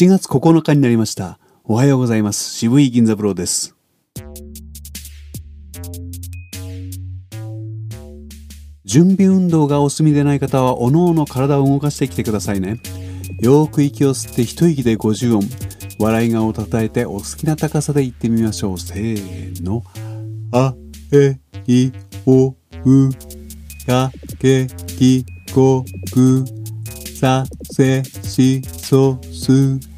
7月9日になりました。おはようございます。渋い銀座ブローです。準備運動がお済みでない方は、おのおの体を動かしてきてくださいね。よく息を吸って一息で50音。笑い顔を叩いてお好きな高さで言ってみましょう。せーの。あ、え、い、お、う、か、け、き、こ、く、さ、せ、し、そ、す、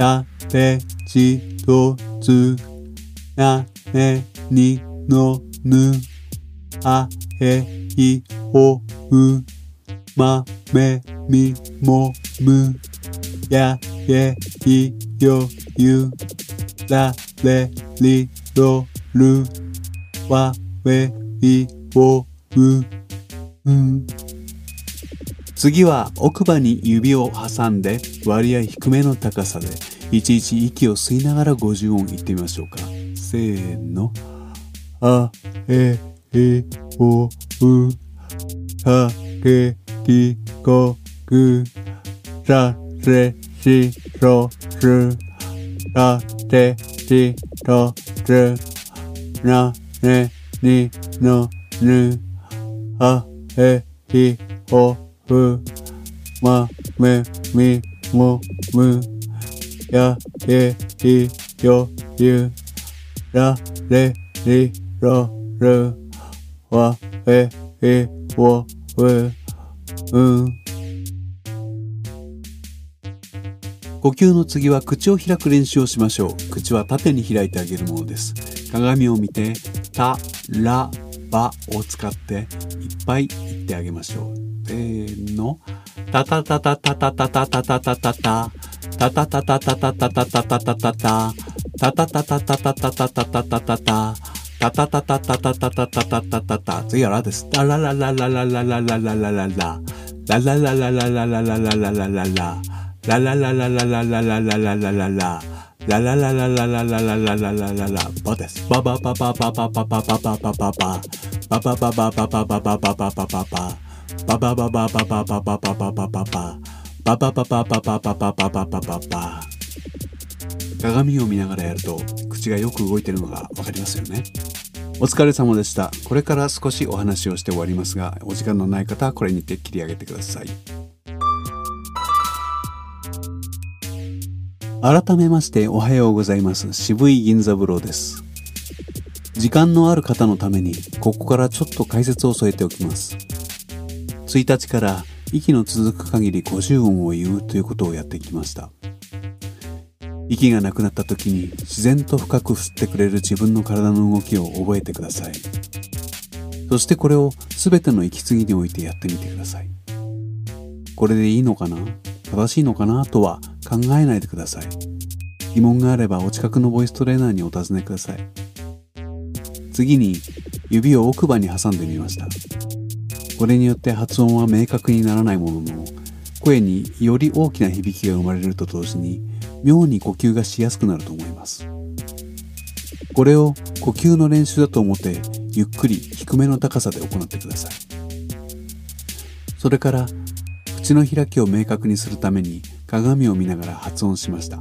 やてちとつやねにのぬあへいおうまめみもむやえいよゆられりろるわめいおうん次は奥歯に指を挟んで割合低めの高さで。いちいち息を吸いながら50音言ってみましょうか。せーの。あ、え、い、お、う、か、け、き、こ、く、さ、せ、し、そ、す、た、て、ち、と、つ、な、ね、に、の、ぬ、あ、え、い、お、う、ま、め、み、も、む、や、え、い、よ、ゆ、ら、れ、り、ろ、る、わ、え、い、お、う、うん。呼吸の次は口を開く練習をしましょう。口は縦に開いてあげるものです。鏡を見て、た、ら、ばを使っていっぱい言ってあげましょう。せーの。たたたたたたたたたたたたた。たたたたたたたたたたたたた。たたたたたたたたたたたたた。たたたたたたたたたたたたた。次はラです。ララララララララララララララ。ララララララララララララララ。ララララララララララララララ。ラララララララララララララバです。バババババババババババババ。バババババババババババババ。バババババババババババババ。バババババババババババババ。鏡を見ながらやると口がよく動いているのがわかりますよね。お疲れ様でした。これから少しお話をして終わりますが、お時間のない方はこれにて切り上げてください。改めましておはようございます。渋い銀座風呂です。時間のある方のために、ここからちょっと解説を添えておきます。1日から息の続く限り50音を言うということをやってきました。息がなくなった時に自然と深く吸ってくれる自分の体の動きを覚えてください。そしてこれを全ての息継ぎにおいてやってみてください。これでいいのかな？正しいのかな？とは考えないでください。疑問があればお近くのボイストレーナーにお尋ねください。次に指を奥歯に挟んでみました。これによって発音は明確にならないものの、声により大きな響きが生まれると同時に、妙に呼吸がしやすくなると思います。これを呼吸の練習だと思って、ゆっくり低めの高さで行ってください。それから、口の開きを明確にするために鏡を見ながら発音しました。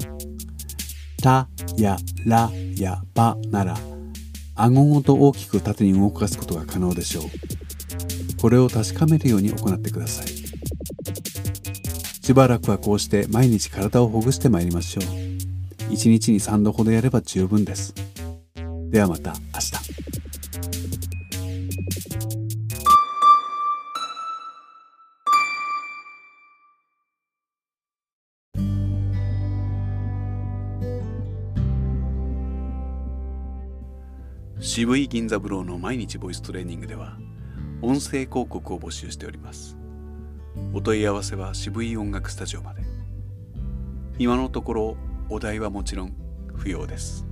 たやらやばなら、顎ごと大きく縦に動かすことが可能でしょう。これを確かめるように行ってください。しばらくはこうして毎日体をほぐしてまいりましょう。1日に3度ほどやれば十分です。ではまた明日。渋い銀座ブローの毎日ボイストレーニングでは音声広告を募集しております。お問い合わせは渋い音楽スタジオまで。今のところお題はもちろん不要です。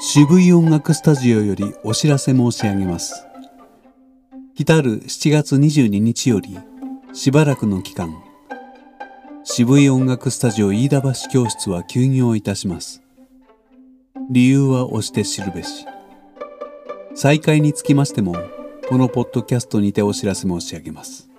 渋い音楽スタジオよりお知らせ申し上げます。来たる7月22日よりしばらくの期間渋い音楽スタジオ飯田橋教室は休業いたします。理由は押して知るべし。再開につきましてもこのポッドキャストにてお知らせ申し上げます。